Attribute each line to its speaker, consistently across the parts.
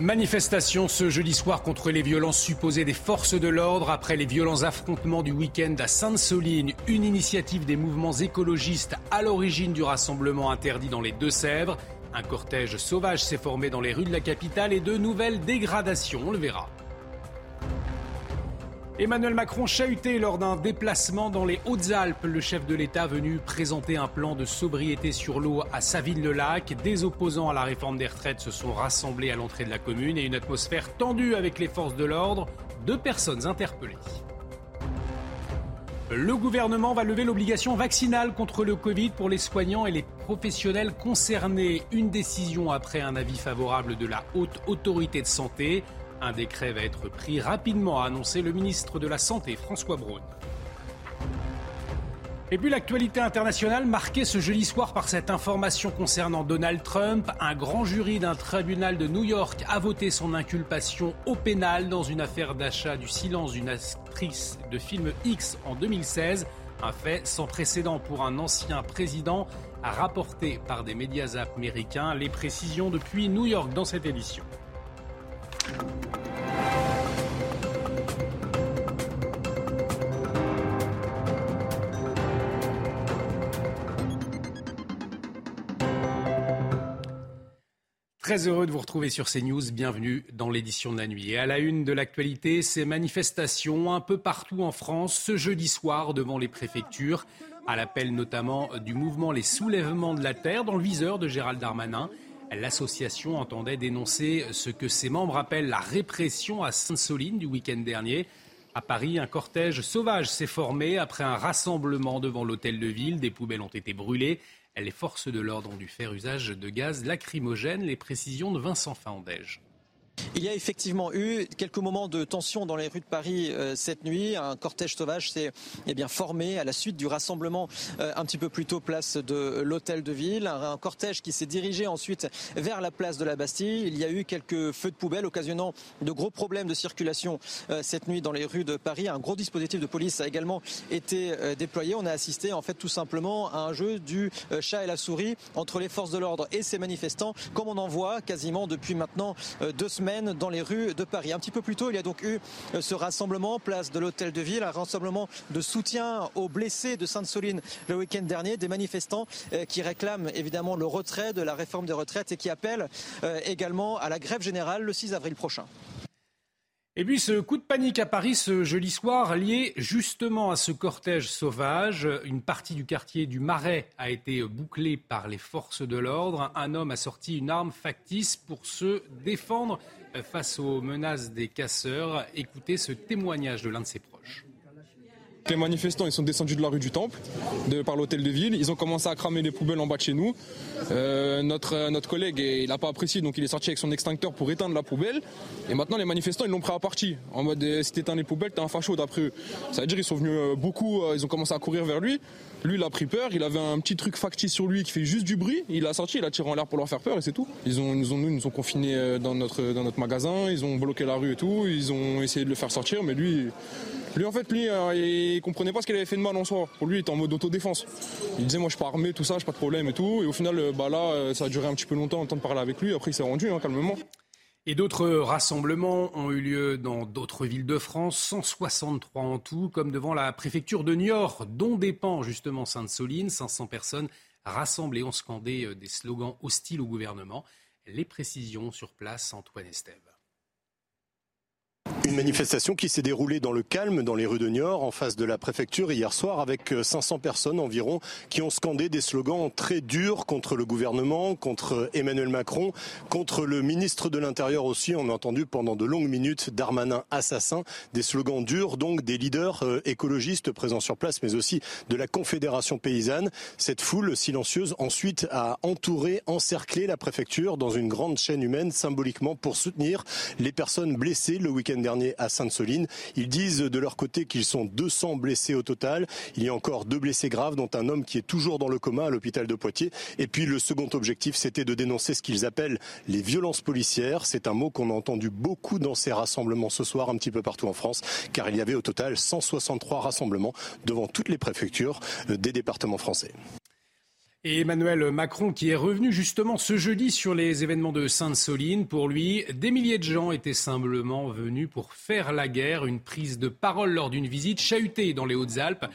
Speaker 1: Manifestation ce jeudi soir contre les violences supposées des forces de l'ordre après les violents affrontements du week-end à Sainte-Soline, une initiative des mouvements écologistes à l'origine du rassemblement interdit dans les Deux-Sèvres. Un cortège sauvage s'est formé dans les rues de la capitale et de nouvelles dégradations, on le verra. Emmanuel Macron chahuté lors d'un déplacement dans les Hautes-Alpes. Le chef de l'État venu présenter un plan de sobriété sur l'eau à Saville-le-Lac. Des opposants à la réforme des retraites se sont rassemblés à l'entrée de la commune et une atmosphère tendue avec les forces de l'ordre. Deux personnes interpellées. Le gouvernement va lever l'obligation vaccinale contre le Covid pour les soignants et les professionnels concernés. Une décision après un avis favorable de la haute autorité de santé. Un décret va être pris rapidement, a annoncé le ministre de la Santé, François Braun. Et puis l'actualité internationale marquée ce jeudi soir par cette information concernant Donald Trump. Un grand jury d'un tribunal de New York a voté son inculpation au pénal dans une affaire d'achat du silence d'une actrice de film X en 2016. Un fait sans précédent pour un ancien président, a rapporté par des médias américains. Les précisions depuis New York dans cette édition. Très heureux de vous retrouver sur CNews. Bienvenue dans l'édition de la nuit. Et à la une de l'actualité, ces manifestations un peu partout en France ce jeudi soir devant les préfectures, à l'appel notamment du mouvement Les Soulèvements de la Terre dans le viseur de Gérald Darmanin. L'association entendait dénoncer ce que ses membres appellent la répression à Sainte-Soline du week-end dernier. À Paris, un cortège sauvage s'est formé après un rassemblement devant l'hôtel de ville. Des poubelles ont été brûlées. Les forces de l'ordre ont dû faire usage de gaz lacrymogène. Les précisions de Vincent Fandège.
Speaker 2: Il y a effectivement eu quelques moments de tension dans les rues de Paris euh, cette nuit. Un cortège sauvage s'est eh bien formé à la suite du rassemblement euh, un petit peu plus tôt place de l'hôtel de ville. Un, cortège qui s'est dirigé ensuite vers la place de la Bastille. Il y a eu quelques feux de poubelle occasionnant de gros problèmes de circulation euh, cette nuit dans les rues de Paris. Un gros dispositif de police a également été déployé. On a assisté en fait tout simplement à un jeu du chat et la souris entre les forces de l'ordre et ces manifestants, comme on en voit quasiment depuis maintenant deux semaines dans les rues de Paris. Un petit peu plus tôt, il y a donc eu euh, ce rassemblement, place de l'Hôtel de Ville, un rassemblement de soutien aux blessés de Sainte-Soline le week-end dernier, des manifestants euh, qui réclament évidemment le retrait de la réforme des retraites et qui appellent euh, également à la grève générale le 6 avril prochain.
Speaker 1: Et puis ce coup de panique à Paris ce jeudi soir, lié justement à ce cortège sauvage. Une partie du quartier du Marais a été bouclée par les forces de l'ordre. Un homme a sorti une arme factice pour se défendre face aux menaces des casseurs. Écoutez ce témoignage de l'un de ses.
Speaker 3: Les manifestants ils sont descendus de la rue du Temple, par l'hôtel de ville. Ils ont commencé à cramer les poubelles en bas de chez nous. Euh, notre, notre collègue, il n'a pas apprécié, donc il est sorti avec son extincteur pour éteindre la poubelle. Et maintenant, les manifestants, ils l'ont pris à partie. En mode, euh, si t'éteins les poubelles, t'es un facho d'après eux. Ça veut dire qu'ils sont venus euh, beaucoup, ils ont commencé à courir vers lui. Lui, il a pris peur. Il avait un petit truc factice sur lui qui fait juste du bruit. Il a sorti, il a tiré en l'air pour leur faire peur et c'est tout. Ils ont, nous ont, nous, nous ont confinés dans notre, dans notre magasin. Ils ont bloqué la rue et tout. Ils ont essayé de le faire sortir, mais lui, lui, en fait, lui, euh, il comprenait pas ce qu'il avait fait de mal en soi. Pour lui, il était en mode autodéfense. Il disait, moi, je suis pas armé, tout ça, j'ai pas de problème et tout. Et au final, euh, bah là, euh, ça a duré un petit peu longtemps, le temps de parler avec lui. Après, il s'est rendu, hein, calmement.
Speaker 1: Et d'autres rassemblements ont eu lieu dans d'autres villes de France, 163 en tout, comme devant la préfecture de Niort, dont dépend justement Sainte-Soline. 500 personnes rassemblées ont scandé des slogans hostiles au gouvernement. Les précisions sur place, Antoine Estève.
Speaker 4: Une manifestation qui s'est déroulée dans le calme dans les rues de Niort en face de la préfecture hier soir avec 500 euh, personnes environ qui ont scandé des slogans très durs contre le gouvernement, contre Emmanuel Macron, contre le ministre de l'Intérieur aussi. On a entendu pendant de longues minutes Darmanin assassin, des slogans durs donc des leaders euh, écologistes présents sur place mais aussi de la Confédération paysanne. Cette foule silencieuse ensuite a entouré, encerclé la préfecture dans une grande chaîne humaine symboliquement pour soutenir les personnes blessées le week-end dernier à Sainte-Soline. Ils disent de leur côté qu'ils sont 200 blessés au total. Il y a encore deux blessés graves, dont un homme qui est toujours dans le coma à l'hôpital de Poitiers. Et puis le second objectif, c'était de dénoncer ce qu'ils appellent les violences policières. C'est un mot qu'on a entendu beaucoup dans ces rassemblements ce soir, un petit peu partout en France, car il y avait au total 163 rassemblements devant toutes les préfectures des départements français.
Speaker 1: Et Emmanuel Macron qui est revenu justement ce jeudi sur les événements de Sainte-Soline. Pour lui, des milliers de gens étaient simplement venus pour faire la guerre. Une prise de parole lors d'une visite chahutée dans les Hautes-Alpes.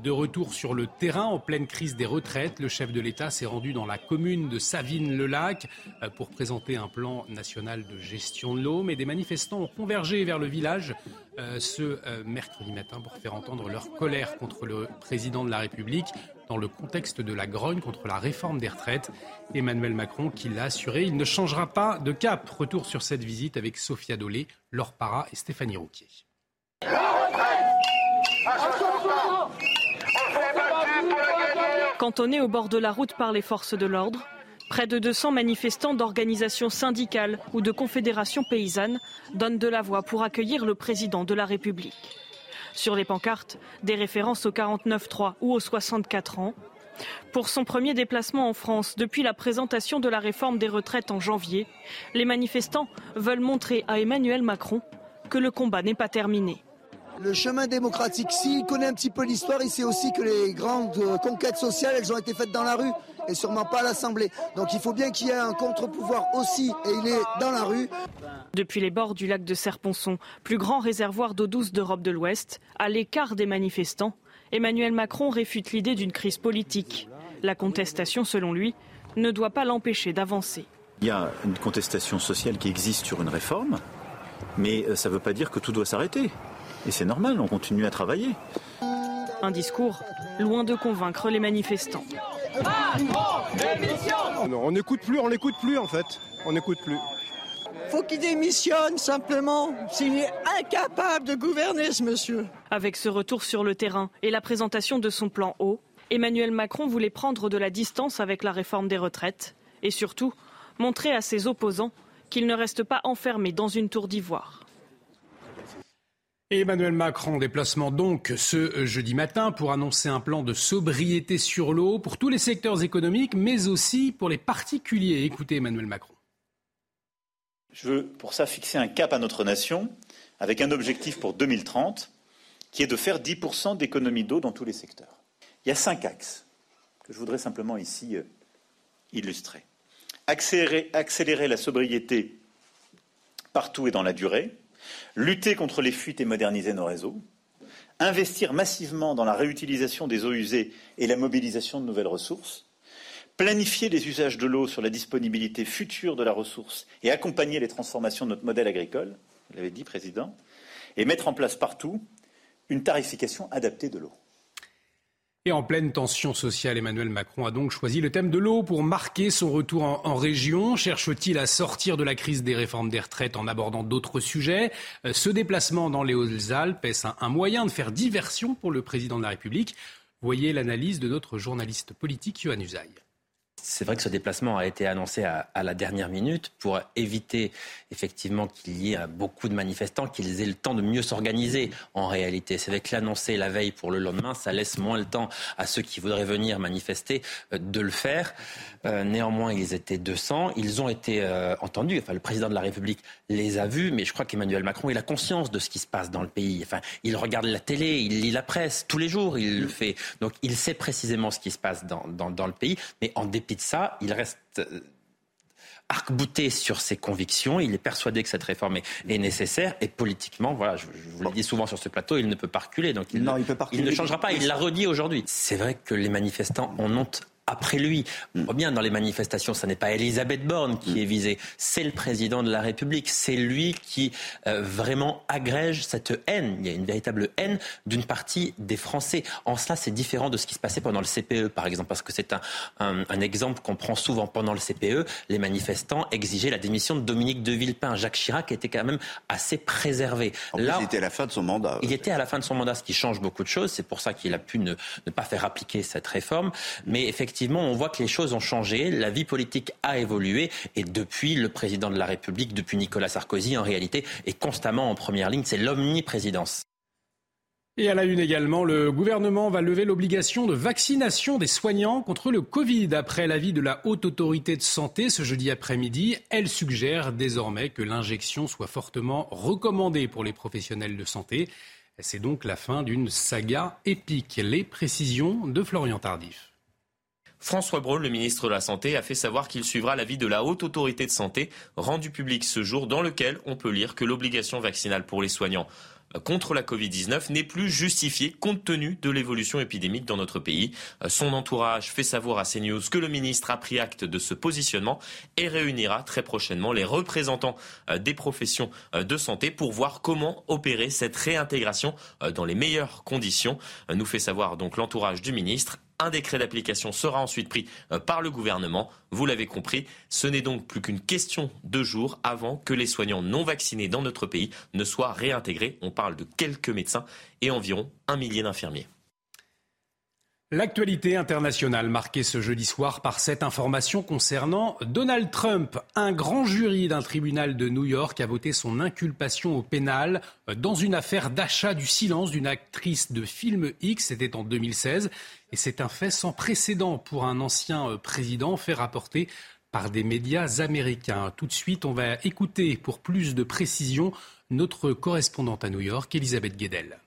Speaker 1: De retour sur le terrain en pleine crise des retraites, le chef de l'État s'est rendu dans la commune de Savine-le-Lac pour présenter un plan national de gestion de l'eau. Mais des manifestants ont convergé vers le village euh, ce euh, mercredi matin pour faire entendre leur colère contre le président de la République dans le contexte de la grogne contre la réforme des retraites. Emmanuel Macron qui l'a assuré, il ne changera pas de cap. Retour sur cette visite avec Sophia Dolé, Laure Parra et Stéphanie Rouquier.
Speaker 5: Cantonné au bord de la route par les forces de l'ordre, Près de 200 manifestants d'organisations syndicales ou de confédérations paysannes donnent de la voix pour accueillir le président de la République. Sur les pancartes, des références au 49-3 ou aux 64 ans. Pour son premier déplacement en France depuis la présentation de la réforme des retraites en janvier, les manifestants veulent montrer à Emmanuel Macron que le combat n'est pas terminé.
Speaker 6: Le chemin démocratique, s'il connaît un petit peu l'histoire, il sait aussi que les grandes conquêtes sociales, ont été faites dans la rue et sûrement pas à l'Assemblée. Donc il faut bien qu'il y ait un contre-pouvoir aussi, et il est dans la rue.
Speaker 5: Depuis les bords du lac de Serponçon, plus grand réservoir d'eau douce d'Europe de l'Ouest, à l'écart des manifestants, Emmanuel Macron réfute l'idée d'une crise politique. La contestation, selon lui, ne doit pas l'empêcher d'avancer.
Speaker 7: Il y a une contestation sociale qui existe sur une réforme, mais euh, ça ne veut pas dire que tout doit s'arrêter. Et c'est normal, on continue à travailler.
Speaker 5: Un discours loin de convaincre les manifestants.
Speaker 8: On n'écoute plus, on n'écoute plus en fait. On n'écoute plus.
Speaker 9: Faut qu'il démissionne simplement. S'il est incapable de gouverner, ce monsieur.
Speaker 5: Avec ce retour sur le terrain et la présentation de son plan haut, Emmanuel Macron voulait prendre de la distance avec la réforme des retraites et surtout montrer à ses opposants qu'il ne reste pas enfermé dans une tour d'ivoire.
Speaker 1: Emmanuel Macron, déplacement donc ce jeudi matin pour annoncer un plan de sobriété sur l'eau pour tous les secteurs économiques, mais aussi pour les particuliers. Écoutez Emmanuel Macron.
Speaker 10: Je veux pour ça fixer un cap à notre nation avec un objectif pour 2030 qui est de faire 10% d'économie d'eau dans tous les secteurs. Il y a cinq axes que je voudrais simplement ici euh, illustrer. Accélérer, accélérer la sobriété partout et dans la durée, lutter contre les fuites et moderniser nos réseaux, investir massivement dans la réutilisation des eaux usées et la mobilisation de nouvelles ressources, planifier les usages de l'eau sur la disponibilité future de la ressource et accompagner les transformations de notre modèle agricole, vous l'avez dit, Président, et mettre en place partout une tarification adaptée de l'eau.
Speaker 1: Et en pleine tension sociale, Emmanuel Macron a donc choisi le thème de l'eau pour marquer son retour en, région. Cherche-t-il à sortir de la crise des réformes des retraites en abordant d'autres sujets? Euh, Ce déplacement dans les Hautes-Alpes est un, un moyen de faire diversion pour le président de la République? Voyez l'analyse de notre journaliste politique, Yohann Usaï.
Speaker 11: C'est vrai que ce déplacement a été annoncé à, la dernière minute pour éviter effectivement qu'il y ait beaucoup de manifestants, qu'ils aient le temps de mieux s'organiser en réalité. C'est vrai que l'annoncer la veille pour le lendemain, ça laisse moins le temps à ceux qui voudraient venir manifester euh, de le faire. Euh, néanmoins, ils étaient 200. Ils ont été euh, entendus. Enfin, le président de la République les a vus, mais je crois qu'Emmanuel Macron, il a conscience de ce qui se passe dans le pays. Enfin, il regarde la télé, il lit la presse tous les jours, il le fait. Donc, il sait précisément ce qui se passe dans, le pays, mais en dépit de ça, il reste euh, arc-bouté sur ses convictions. Il est persuadé que cette réforme est, nécessaire. Et politiquement, voilà, je, vous le dis souvent sur ce plateau, il ne peut pas reculer. Donc il, ne, il ne changera pas. Il l'a redit aujourd'hui. C'est vrai que les manifestants en ont après lui. On voit bien dans les manifestations, ce n'est pas Elisabeth Borne qui est visée, c'est le président de la République. C'est lui qui euh, vraiment agrège cette haine. Il y a une véritable haine d'une partie des Français. En cela, c'est différent de ce qui se passait pendant le CPE, par exemple, parce que c'est un, un, exemple qu'on prend souvent pendant le CPE. Les manifestants exigeaient la démission de Dominique de Villepin. Jacques Chirac était quand même assez préservé.
Speaker 12: Là, il était à la fin de son mandat.
Speaker 11: Il était à la fin de son mandat, ce qui change beaucoup de choses. C'est pour ça qu'il a pu ne, ne pas faire appliquer cette réforme. Mais effectivement, effectivement, on voit que les choses ont changé, la vie politique a évolué, et depuis le président de la République, depuis Nicolas Sarkozy, en réalité, est constamment en première ligne. C'est l'omniprésidence.
Speaker 1: Et à la une également, le gouvernement va lever l'obligation de vaccination des soignants contre le Covid. Après l'avis de la Haute Autorité de Santé ce jeudi après-midi, elle suggère désormais que l'injection soit fortement recommandée pour les professionnels de santé. C'est donc la fin d'une saga épique. Les précisions de Florian Tardif.
Speaker 13: François Braun, le ministre de la Santé, a fait savoir qu'il suivra l'avis de la Haute Autorité de Santé rendu public ce jour dans lequel on peut lire que l'obligation vaccinale pour les soignants contre la Covid-19 n'est plus justifiée compte tenu de l'évolution épidémique dans notre pays. Son entourage fait savoir à CNews que le ministre a pris acte de ce positionnement et réunira très prochainement les représentants euh, des professions euh, de santé pour voir comment opérer cette réintégration euh, dans les meilleures conditions. Nous fait savoir donc l'entourage du ministre un décret d'application sera ensuite pris euh, par le gouvernement. Vous l'avez compris, ce n'est donc plus qu'une question de jours avant que les soignants non vaccinés dans notre pays ne soient réintégrés. On parle de quelques médecins et environ un millier d'infirmiers.
Speaker 1: L'actualité internationale marquée ce jeudi soir par cette information concernant Donald Trump. Un grand jury d'un tribunal de New York a voté son inculpation au pénal dans une affaire d'achat du silence d'une actrice de film X. C'était en 2016. Et c'est un fait sans précédent pour un ancien président fait rapporter par des médias américains. Tout de suite, on va écouter pour plus de précision notre correspondante à New York, Elisabeth Guedel.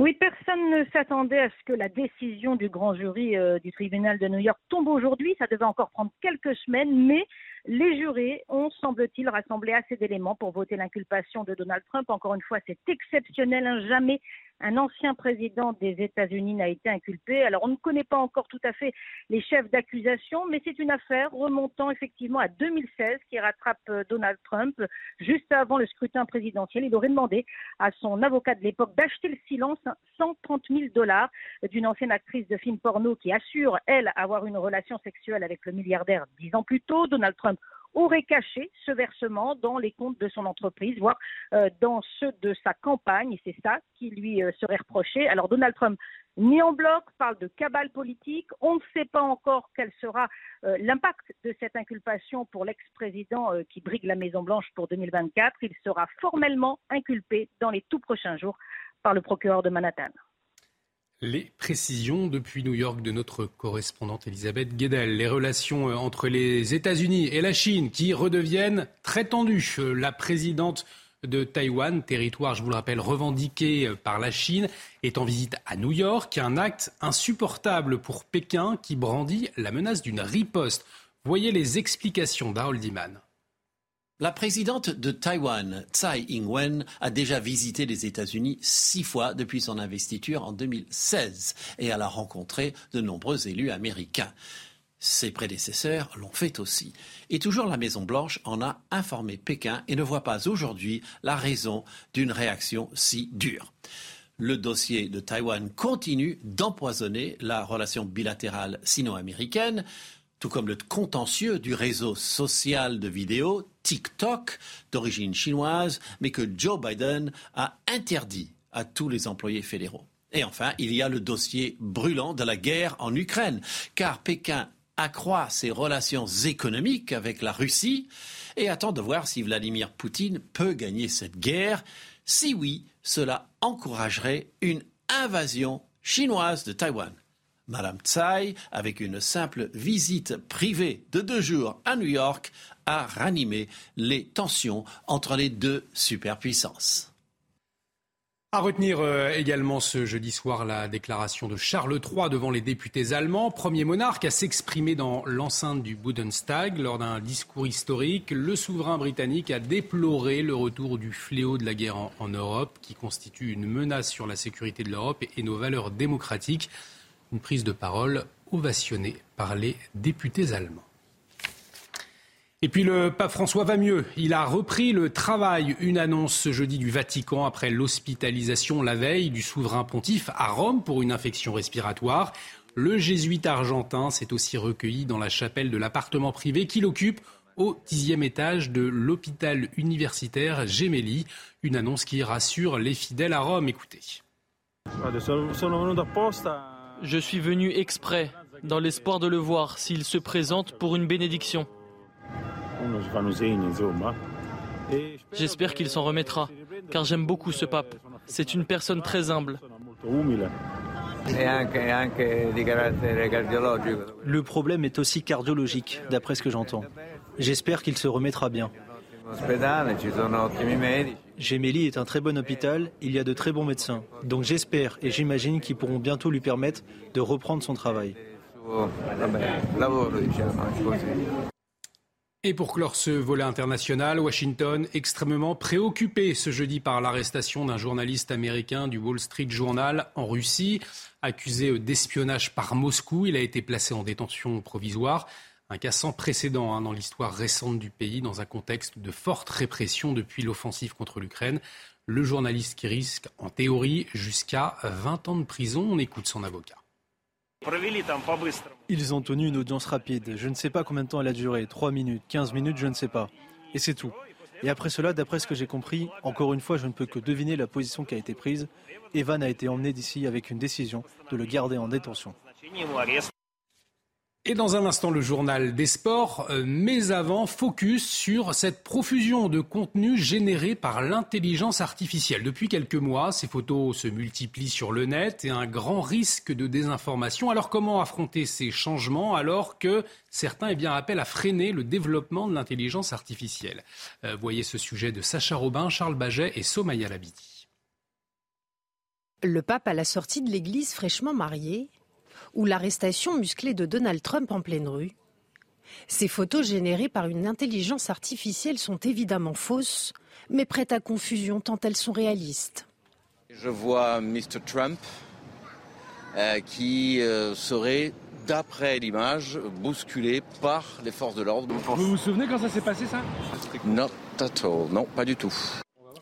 Speaker 14: Oui, personne ne s'attendait à ce que la décision du grand jury euh, du tribunal de New York tombe aujourd'hui. Ça devait encore prendre quelques semaines, mais les jurés ont, semble-t-il, rassemblé assez d'éléments pour voter l'inculpation de Donald Trump. Encore une fois, c'est exceptionnel. Hein. Jamais un ancien président des États-Unis n'a été inculpé. Alors, on ne connaît pas encore tout à fait les chefs d'accusation, mais c'est une affaire remontant effectivement à 2016 qui rattrape euh, Donald Trump. Juste avant le scrutin présidentiel, il aurait demandé à son avocat de l'époque d'acheter le silence 130 000 dollars d'une ancienne actrice de film porno qui assure, elle, avoir une relation sexuelle avec le milliardaire dix ans plus tôt. Donald Trump aurait caché ce versement dans les comptes de son entreprise, voire euh, dans ceux de sa campagne. C'est ça qui lui euh, serait reproché. Alors Donald Trump ni en bloc, parle de cabale politique. On ne sait pas encore quel sera euh, l'impact de cette inculpation pour l'ex-président qui brigue la Maison-Blanche pour 2024. Il sera formellement inculpé dans les tout prochains jours par le procureur de Manhattan.
Speaker 1: Les précisions depuis New York de notre correspondante Elisabeth Guedel. Les relations euh, entre les États-Unis et la Chine qui redeviennent très tendues. Euh, la présidente de Taïwan, territoire, je vous le rappelle, revendiqué euh, par la Chine, est en visite à New York. Un acte insupportable pour Pékin qui brandit la menace d'une riposte. Voyez les explications d'Harold Iman.
Speaker 15: La présidente de Taïwan, Tsai Ing-wen, a déjà visité les États-Unis six fois depuis son investiture en 2016 et elle a rencontré de nombreux élus américains. Ses prédécesseurs l'ont fait aussi. Et toujours la Maison-Blanche en a informé Pékin et ne voit pas aujourd'hui la raison d'une réaction si dure. Le dossier de Taïwan continue d'empoisonner la relation bilatérale sino-américaine tout comme le contentieux du réseau social de vidéos TikTok d'origine chinoise, mais que Joe Biden a interdit à tous les employés fédéraux. Et enfin, il y a le dossier brûlant de la guerre en Ukraine, car Pékin accroît ses relations économiques avec la Russie et attend de voir si Vladimir Poutine peut gagner cette guerre. Si oui, cela encouragerait une invasion chinoise de Taïwan. Madame Tsai, avec une simple visite privée de deux jours à New York, a ranimé les tensions entre les deux superpuissances.
Speaker 1: À retenir euh, également ce jeudi soir la déclaration de Charles III devant les députés allemands, premier monarque à s'exprimer dans l'enceinte du Bundestag lors d'un discours historique. Le souverain britannique a déploré le retour du fléau de la guerre en, Europe qui constitue une menace sur la sécurité de l'Europe et nos valeurs démocratiques. Une prise de parole ovationnée par les députés allemands. Et puis le pape François va mieux. Il a repris le travail. Une annonce ce jeudi du Vatican après l'hospitalisation la veille du souverain pontife à Rome pour une infection respiratoire. Le jésuite argentin s'est aussi recueilli dans la chapelle de l'appartement privé qu'il occupe au dixième étage de l'hôpital universitaire Gemelli. Une annonce qui rassure les fidèles à Rome. Écoutez.
Speaker 16: Je suis venu exprès, dans l'espoir de le voir s'il se présente pour une bénédiction. J'espère qu'il s'en remettra, car j'aime beaucoup ce pape. C'est une personne très humble.
Speaker 17: Le problème est aussi cardiologique, d'après ce que j'entends. J'espère qu'il se remettra bien. Gemelli est un très bon hôpital, il y a de très bons médecins. Donc j'espère et j'imagine qu'ils pourront bientôt lui permettre de reprendre son travail.
Speaker 1: Et pour clore ce volet international, Washington extrêmement préoccupé ce jeudi par l'arrestation d'un journaliste américain du Wall Street Journal en Russie, accusé d'espionnage par Moscou. Il a été placé en détention provisoire. Un cas sans précédent hein, dans l'histoire récente du pays, dans un contexte de forte répression depuis l'offensive contre l'Ukraine. Le journaliste qui risque, en théorie, jusqu'à 20 ans de prison. On écoute son avocat.
Speaker 17: Ils ont tenu une audience rapide. Je ne sais pas combien de temps elle a duré. 3 minutes, 15 minutes, je ne sais pas. Et c'est tout. Et après cela, d'après ce que j'ai compris, encore une fois, je ne peux que deviner la position qui a été prise. Evan a été emmené d'ici avec une décision de le garder en détention.
Speaker 1: Et dans un instant, le journal des sports, euh, mais avant, focus sur cette profusion de contenu généré par l'intelligence artificielle. Depuis quelques mois, ces photos se multiplient sur le net et un grand risque de désinformation. Alors comment affronter ces changements alors que certains eh bien, appellent à freiner le développement de l'intelligence artificielle? Euh, Voyez ce sujet de Sacha Robin, Charles Baget et Somaya Labidi.
Speaker 18: Le pape à la sortie de l'église fraîchement marié ou l'arrestation musclée de Donald Trump en pleine rue. Ces photos générées par une intelligence artificielle sont évidemment fausses, mais prêtes à confusion tant elles sont réalistes.
Speaker 12: Je vois Mr. Trump euh, qui euh, serait, d'après l'image, bousculé par les forces de l'ordre.
Speaker 19: Vous vous souvenez quand ça s'est passé ça?
Speaker 12: Not at all. Non, pas du tout.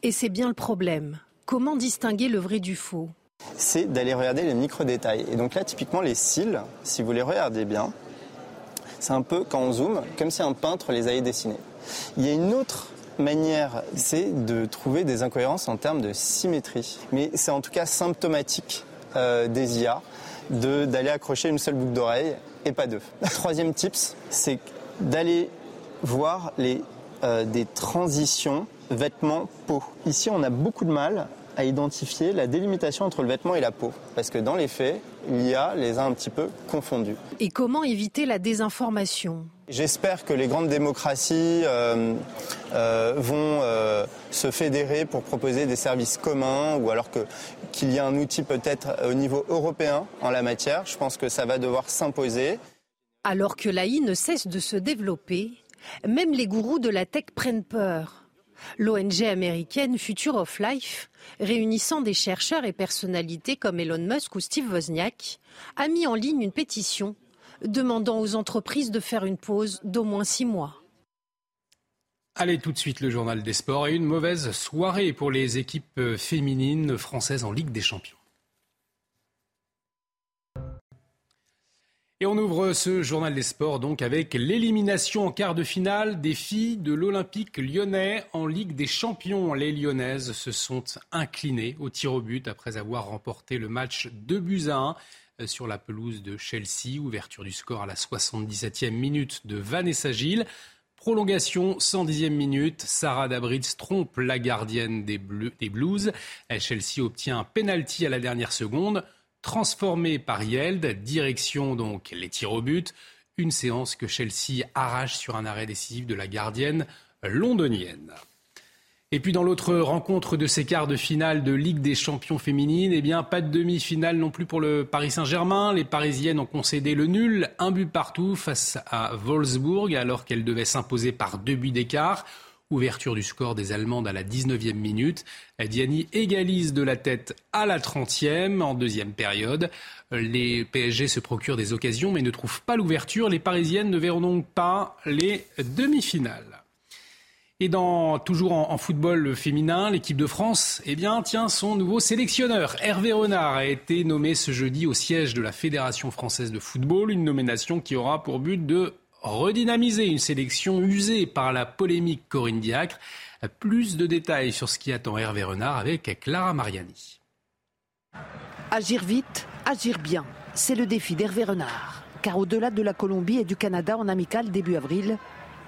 Speaker 18: Et c'est bien le problème. Comment distinguer le vrai du faux?
Speaker 20: C'est d'aller regarder les micro-détails. Et donc là, typiquement, les cils, si vous les regardez bien, c'est un peu, quand on zoome, comme si un peintre les avait dessinés. Il y a une autre manière, c'est de trouver des incohérences en termes de symétrie. Mais c'est en tout cas symptomatique euh, des IA d'aller accrocher une seule boucle d'oreille et pas deux. Troisième tips, c'est d'aller voir les, euh, des transitions vêtements-peau. Ici, on a beaucoup de mal à identifier la délimitation entre le vêtement et la peau. Parce que dans les faits, l'IA les a un petit peu confondus.
Speaker 18: Et comment éviter la désinformation?
Speaker 20: J'espère que les grandes démocraties euh, euh, vont euh, se fédérer pour proposer des services communs ou alors qu'il y a un outil peut-être au niveau européen en la matière. Je pense que ça va devoir s'imposer.
Speaker 18: Alors que l'AI ne cesse de se développer, même les gourous de la tech prennent peur. L'ONG américaine Future of Life, réunissant des chercheurs et personnalités comme Elon Musk ou Steve Wozniak, a mis en ligne une pétition demandant aux entreprises de faire une pause d'au moins six mois.
Speaker 1: Allez, tout de suite le journal des sports et une mauvaise soirée pour les équipes féminines françaises en Ligue des Champions. Et on ouvre ce journal des sports donc avec l'élimination en quart de finale des filles de l'Olympique lyonnais en Ligue des Champions. Les Lyonnaises se sont inclinées au tir au but après avoir remporté le match 2 buts à 1 euh, sur la pelouse de Chelsea. Ouverture du score à la 77e minute de Vanessa Gilles. Prolongation, 110e minute. Sarah Dabritz trompe la gardienne des, des Blues. Chelsea obtient un penalty à la dernière seconde transformé par Yeld, direction donc les tirs au but, une séance que Chelsea arrache sur un arrêt décisif de la gardienne londonienne. Et puis dans l'autre rencontre de ces quarts de finale de Ligue des champions féminines, eh bien pas de demi-finale non plus pour le Paris Saint-Germain. Les Parisiennes ont concédé le nul, un but partout face à Wolfsburg alors qu'elles devaient s'imposer par deux buts d'écart. Ouverture du score des Allemandes à la 19e minute. Diani égalise de la tête à la 30e en deuxième période. Les PSG se procurent des occasions mais ne trouvent pas l'ouverture. Les Parisiennes ne verront donc pas les demi-finales. Et dans, toujours en, football féminin, l'équipe de France, eh bien, tient son nouveau sélectionneur. Hervé Renard a été nommé ce jeudi au siège de la Fédération française de football, une nomination qui aura pour but de redynamiser une sélection usée par la polémique Corinne Diacre. Plus de détails sur ce qui attend Hervé Renard avec Clara Mariani.
Speaker 21: Agir vite, agir bien, c'est le défi d'Hervé Renard. Car au-delà de la Colombie et du Canada en amical début avril,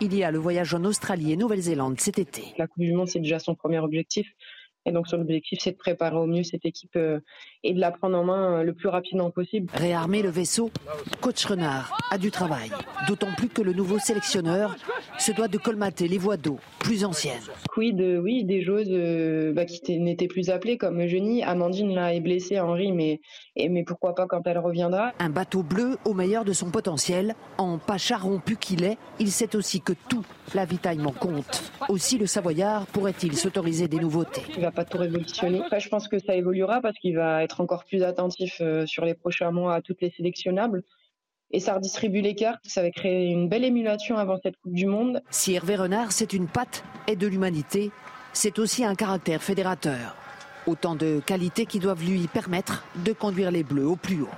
Speaker 21: il y a le voyage en Australie et Nouvelle-Zélande cet été.
Speaker 22: La Coupe du Monde, c'est déjà son premier objectif. Et donc son objectif, c'est de préparer au mieux cette équipe, euh,
Speaker 23: et de la prendre en main le plus rapidement possible.
Speaker 21: Réarmer le vaisseau, coach Renard a du travail. D'autant plus que le nouveau sélectionneur se doit de colmater les voies d'eau plus anciennes.
Speaker 23: Quid, oui, des joueuses bah, qui n'étaient plus appelées comme Eugénie. Amandine là est blessée, Henri, mais, mais pourquoi pas quand elle reviendra.
Speaker 21: Un bateau bleu au meilleur de son potentiel. En pacha rompu qu'il est, il sait aussi que tout l'avitaillement compte. Aussi le Savoyard pourrait-il s'autoriser des nouveautés.
Speaker 23: Il va pas tout révolutionner. Après, je pense que ça évoluera parce qu'il va être encore plus attentif euh, sur les prochains mois à toutes les sélectionnables. Et ça redistribue les cartes, ça va créer une belle émulation avant cette Coupe du Monde.
Speaker 21: Si Hervé Renard, c'est une patte et de l'humanité, c'est aussi un caractère fédérateur. Autant de qualités qui doivent lui permettre de conduire les Bleus au plus haut.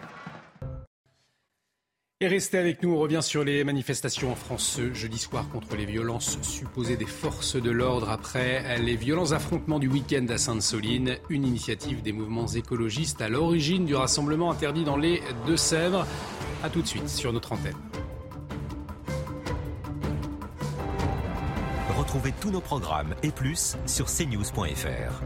Speaker 1: Et restez avec nous, on revient sur les manifestations en France ce jeudi soir contre les violences supposées des forces de l'ordre après les violents affrontements du week-end à Sainte-Soline, une initiative des mouvements écologistes à l'origine du rassemblement interdit dans les Deux-Sèvres. A tout de suite sur notre antenne.
Speaker 22: Retrouvez tous nos programmes et plus sur cnews.fr.